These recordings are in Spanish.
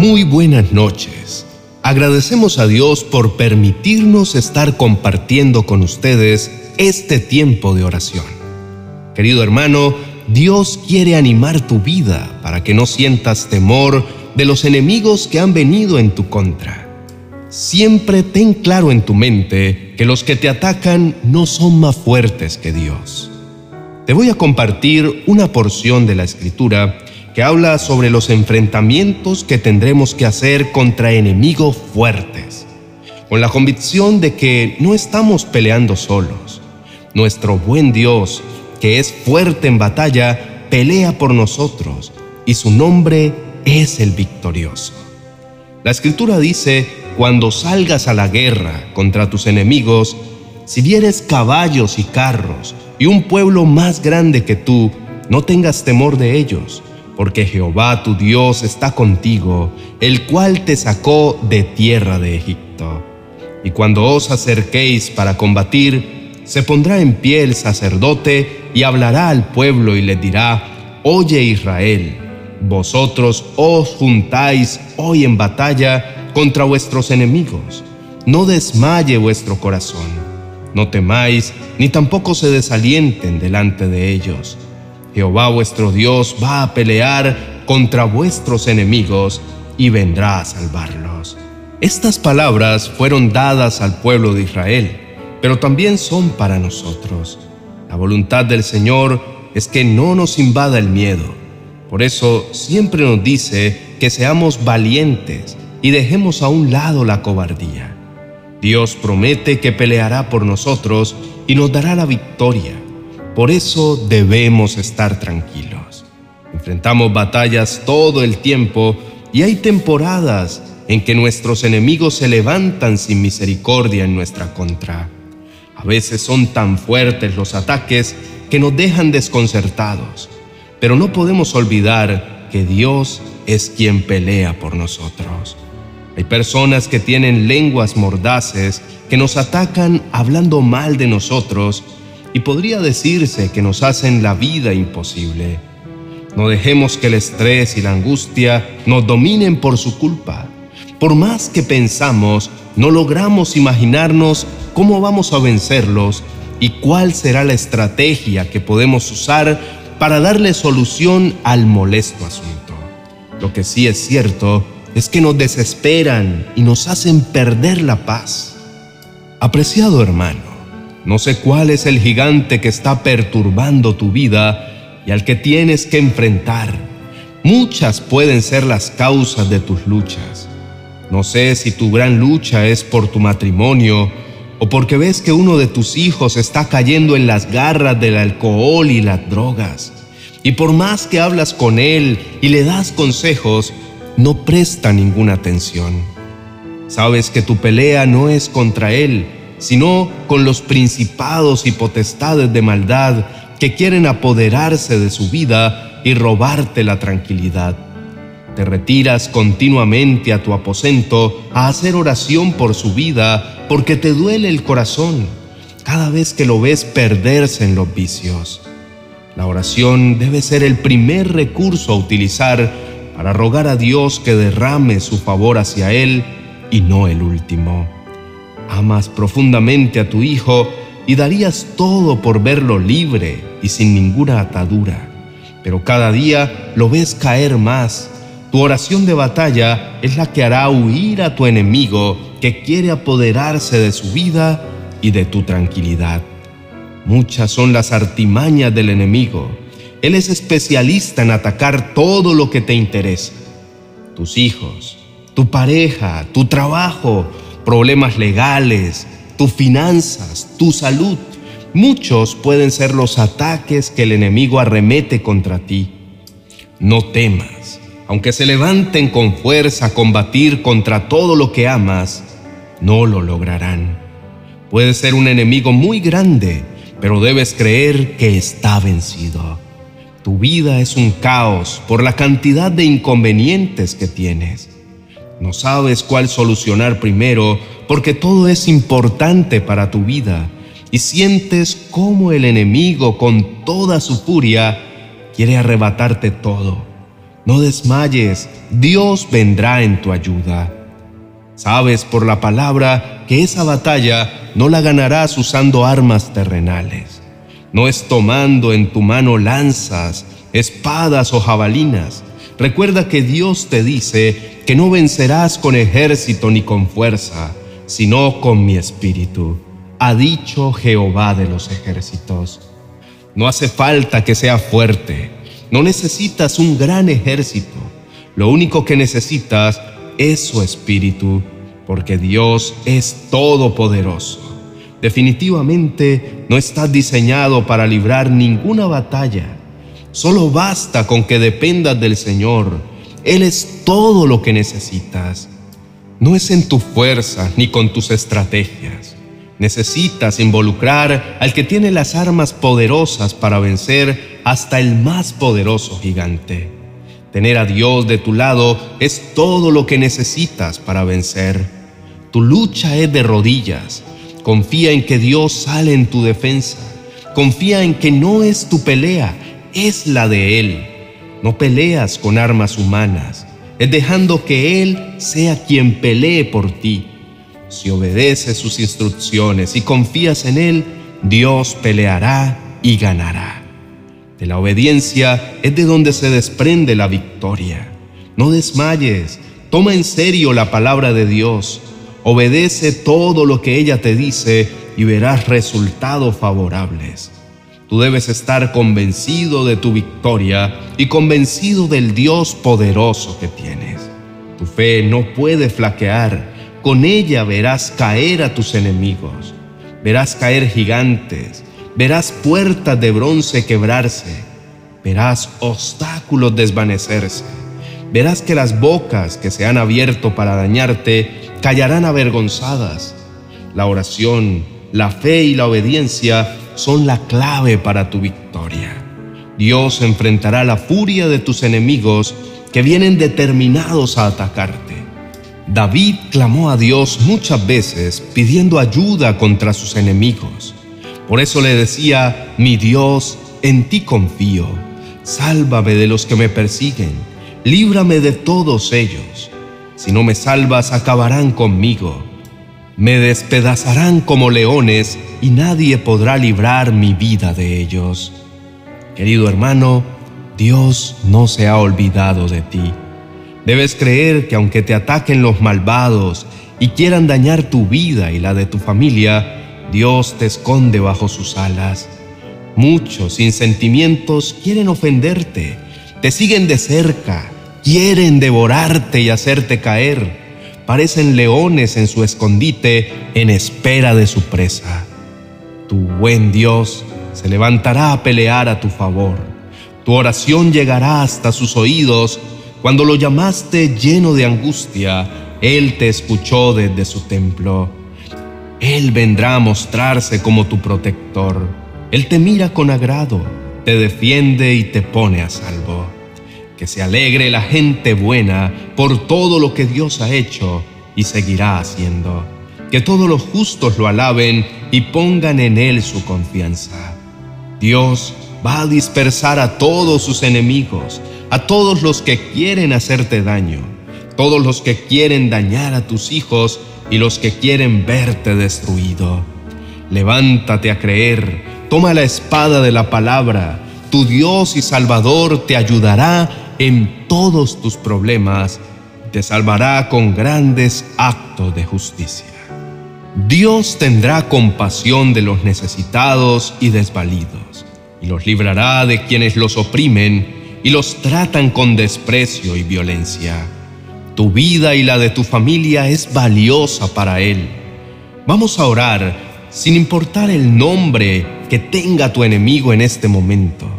Muy buenas noches. Agradecemos a Dios por permitirnos estar compartiendo con ustedes este tiempo de oración. Querido hermano, Dios quiere animar tu vida para que no sientas temor de los enemigos que han venido en tu contra. Siempre ten claro en tu mente que los que te atacan no son más fuertes que Dios. Te voy a compartir una porción de la escritura que habla sobre los enfrentamientos que tendremos que hacer contra enemigos fuertes, con la convicción de que no estamos peleando solos. Nuestro buen Dios, que es fuerte en batalla, pelea por nosotros y su nombre es el victorioso. La escritura dice cuando salgas a la guerra contra tus enemigos, si vieres caballos y carros y un pueblo más grande que tú, no tengas temor de ellos, porque Jehová tu Dios está contigo, el cual te sacó de tierra de Egipto. Y cuando os acerquéis para combatir, se pondrá en pie el sacerdote y hablará al pueblo y le dirá, Oye Israel, vosotros os juntáis hoy en batalla contra vuestros enemigos. No desmaye vuestro corazón. No temáis, ni tampoco se desalienten delante de ellos. Jehová vuestro Dios va a pelear contra vuestros enemigos y vendrá a salvarlos. Estas palabras fueron dadas al pueblo de Israel, pero también son para nosotros. La voluntad del Señor es que no nos invada el miedo. Por eso siempre nos dice que seamos valientes y dejemos a un lado la cobardía. Dios promete que peleará por nosotros y nos dará la victoria. Por eso debemos estar tranquilos. Enfrentamos batallas todo el tiempo y hay temporadas en que nuestros enemigos se levantan sin misericordia en nuestra contra. A veces son tan fuertes los ataques que nos dejan desconcertados, pero no podemos olvidar que Dios es quien pelea por nosotros. Hay personas que tienen lenguas mordaces que nos atacan hablando mal de nosotros y podría decirse que nos hacen la vida imposible. No dejemos que el estrés y la angustia nos dominen por su culpa. Por más que pensamos, no logramos imaginarnos cómo vamos a vencerlos y cuál será la estrategia que podemos usar para darle solución al molesto asunto. Lo que sí es cierto es que nos desesperan y nos hacen perder la paz. Apreciado hermano, no sé cuál es el gigante que está perturbando tu vida y al que tienes que enfrentar. Muchas pueden ser las causas de tus luchas. No sé si tu gran lucha es por tu matrimonio o porque ves que uno de tus hijos está cayendo en las garras del alcohol y las drogas. Y por más que hablas con él y le das consejos, no presta ninguna atención. Sabes que tu pelea no es contra Él, sino con los principados y potestades de maldad que quieren apoderarse de su vida y robarte la tranquilidad. Te retiras continuamente a tu aposento a hacer oración por su vida porque te duele el corazón cada vez que lo ves perderse en los vicios. La oración debe ser el primer recurso a utilizar para rogar a Dios que derrame su favor hacia Él y no el último. Amas profundamente a tu Hijo y darías todo por verlo libre y sin ninguna atadura, pero cada día lo ves caer más. Tu oración de batalla es la que hará huir a tu enemigo que quiere apoderarse de su vida y de tu tranquilidad. Muchas son las artimañas del enemigo él es especialista en atacar todo lo que te interesa. Tus hijos, tu pareja, tu trabajo, problemas legales, tus finanzas, tu salud. Muchos pueden ser los ataques que el enemigo arremete contra ti. No temas, aunque se levanten con fuerza a combatir contra todo lo que amas, no lo lograrán. Puede ser un enemigo muy grande, pero debes creer que está vencido. Tu vida es un caos por la cantidad de inconvenientes que tienes. No sabes cuál solucionar primero porque todo es importante para tu vida y sientes cómo el enemigo con toda su furia quiere arrebatarte todo. no desmayes, Dios vendrá en tu ayuda. Sabes por la palabra que esa batalla no la ganarás usando armas terrenales. No es tomando en tu mano lanzas, espadas o jabalinas. Recuerda que Dios te dice que no vencerás con ejército ni con fuerza, sino con mi espíritu, ha dicho Jehová de los ejércitos. No hace falta que sea fuerte, no necesitas un gran ejército, lo único que necesitas es su espíritu, porque Dios es todopoderoso. Definitivamente no estás diseñado para librar ninguna batalla. Solo basta con que dependas del Señor. Él es todo lo que necesitas. No es en tu fuerza ni con tus estrategias. Necesitas involucrar al que tiene las armas poderosas para vencer hasta el más poderoso gigante. Tener a Dios de tu lado es todo lo que necesitas para vencer. Tu lucha es de rodillas, Confía en que Dios sale en tu defensa. Confía en que no es tu pelea, es la de Él. No peleas con armas humanas, es dejando que Él sea quien pelee por ti. Si obedeces sus instrucciones y confías en Él, Dios peleará y ganará. De la obediencia es de donde se desprende la victoria. No desmayes, toma en serio la palabra de Dios Obedece todo lo que ella te dice y verás resultados favorables. Tú debes estar convencido de tu victoria y convencido del Dios poderoso que tienes. Tu fe no puede flaquear, con ella verás caer a tus enemigos, verás caer gigantes, verás puertas de bronce quebrarse, verás obstáculos desvanecerse, verás que las bocas que se han abierto para dañarte callarán avergonzadas. La oración, la fe y la obediencia son la clave para tu victoria. Dios enfrentará la furia de tus enemigos que vienen determinados a atacarte. David clamó a Dios muchas veces pidiendo ayuda contra sus enemigos. Por eso le decía, mi Dios, en ti confío. Sálvame de los que me persiguen. Líbrame de todos ellos si no me salvas, acabarán conmigo. Me despedazarán como leones y nadie podrá librar mi vida de ellos. Querido hermano, Dios no se ha olvidado de ti. Debes creer que aunque te ataquen los malvados y quieran dañar tu vida y la de tu familia, Dios te esconde bajo sus alas. Muchos sin sentimientos quieren ofenderte, te siguen de cerca Quieren devorarte y hacerte caer. Parecen leones en su escondite en espera de su presa. Tu buen Dios se levantará a pelear a tu favor. Tu oración llegará hasta sus oídos. Cuando lo llamaste lleno de angustia, Él te escuchó desde su templo. Él vendrá a mostrarse como tu protector. Él te mira con agrado, te defiende y te pone a salvo que se alegre la gente buena por todo lo que Dios ha hecho y seguirá haciendo. Que todos los justos lo alaben y pongan en Él su confianza. Dios va a dispersar a todos sus enemigos, a todos los que quieren hacerte daño, todos los que quieren dañar a tus hijos y los que quieren verte destruido. Levántate a creer, toma la espada de la palabra, tu Dios y Salvador te ayudará en todos tus problemas, te salvará con grandes actos de justicia. Dios tendrá compasión de los necesitados y desvalidos, y los librará de quienes los oprimen y los tratan con desprecio y violencia. Tu vida y la de tu familia es valiosa para Él. Vamos a orar sin importar el nombre que tenga tu enemigo en este momento.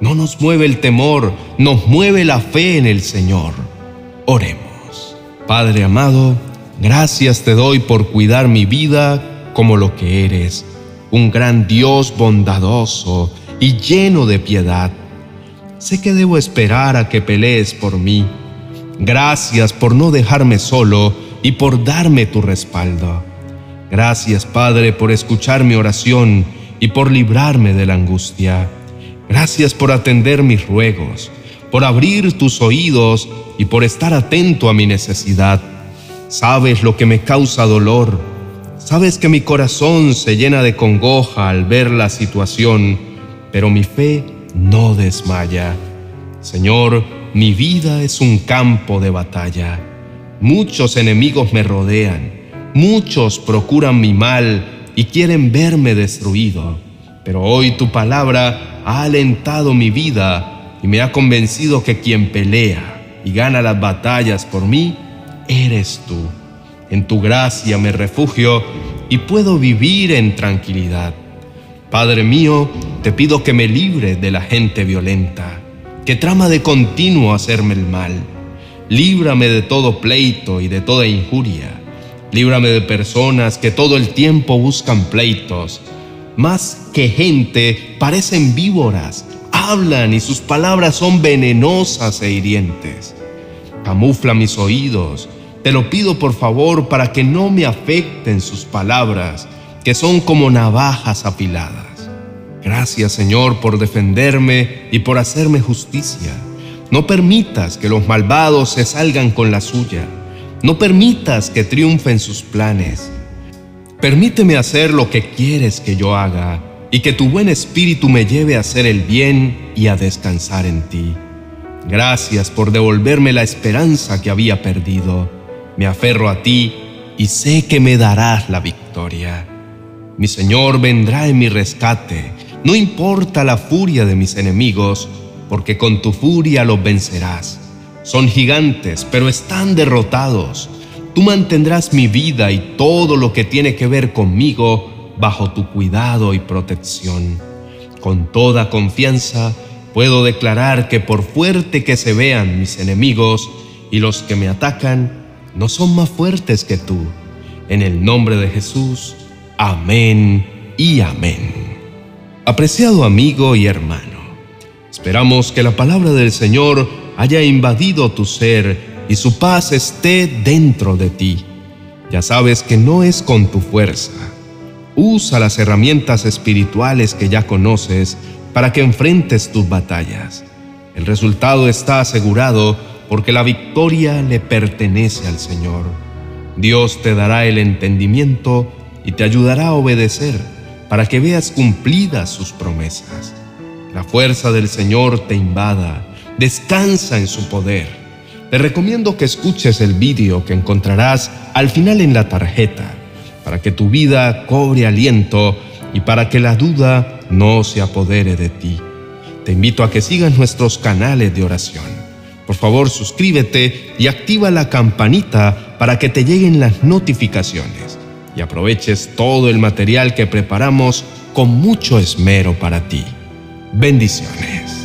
No nos mueve el temor, nos mueve la fe en el Señor. Oremos. Padre amado, gracias te doy por cuidar mi vida como lo que eres, un gran Dios bondadoso y lleno de piedad. Sé que debo esperar a que pelees por mí. Gracias por no dejarme solo y por darme tu respaldo. Gracias, Padre, por escuchar mi oración y por librarme de la angustia. Gracias por atender mis ruegos, por abrir tus oídos y por estar atento a mi necesidad. Sabes lo que me causa dolor. Sabes que mi corazón se llena de congoja al ver la situación, pero mi fe no desmaya. Señor, mi vida es un campo de batalla. Muchos enemigos me rodean, muchos procuran mi mal y quieren verme destruido. Pero hoy tu palabra ha alentado mi vida y me ha convencido que quien pelea y gana las batallas por mí, eres tú. En tu gracia me refugio y puedo vivir en tranquilidad. Padre mío, te pido que me libre de la gente violenta, que trama de continuo hacerme el mal Líbrame de todo pleito y de toda injuria. Líbrame de personas que todo el tiempo buscan pleitos. Más que gente, parecen víboras, hablan y sus palabras son venenosas e hirientes. Camufla mis oídos. Te lo pido por favor para que no me afecten sus palabras, que son como navajas afiladas. Gracias Señor por defenderme y por hacerme justicia. No permitas que los malvados se salgan con la suya. No permitas que triunfen sus planes. Permíteme hacer lo que quieres que yo haga y que tu buen espíritu me lleve a hacer el bien y a descansar en ti. Gracias por devolverme la esperanza que había perdido. Me aferro a ti y sé que me darás la victoria. Mi Señor vendrá en mi rescate. No importa la furia de mis enemigos, porque con tu furia los vencerás. Son gigantes, pero están derrotados. Tú mantendrás mi vida y todo lo que tiene que ver conmigo bajo tu cuidado y protección. Con toda confianza puedo declarar que por fuerte que se vean mis enemigos y los que me atacan, no son más fuertes que tú. En el nombre de Jesús, amén y amén. Apreciado amigo y hermano, Esperamos que la palabra del Señor haya invadido tu ser y su paz esté dentro de ti. Ya sabes que no es con tu fuerza. Usa las herramientas espirituales que ya conoces para que enfrentes tus batallas. El resultado está asegurado porque la victoria le pertenece al Señor. Dios te dará el entendimiento y te ayudará a obedecer para que veas cumplidas sus promesas. La fuerza del Señor te invada. Descansa en su poder. Te recomiendo que escuches el vídeo que encontrarás al final en la tarjeta para que tu vida cobre aliento y para que la duda no se apodere de ti. Te invito a que sigas nuestros canales de oración. Por favor, suscríbete y activa la campanita para que te lleguen las notificaciones y aproveches todo el material que preparamos con mucho esmero para ti. Bendiciones.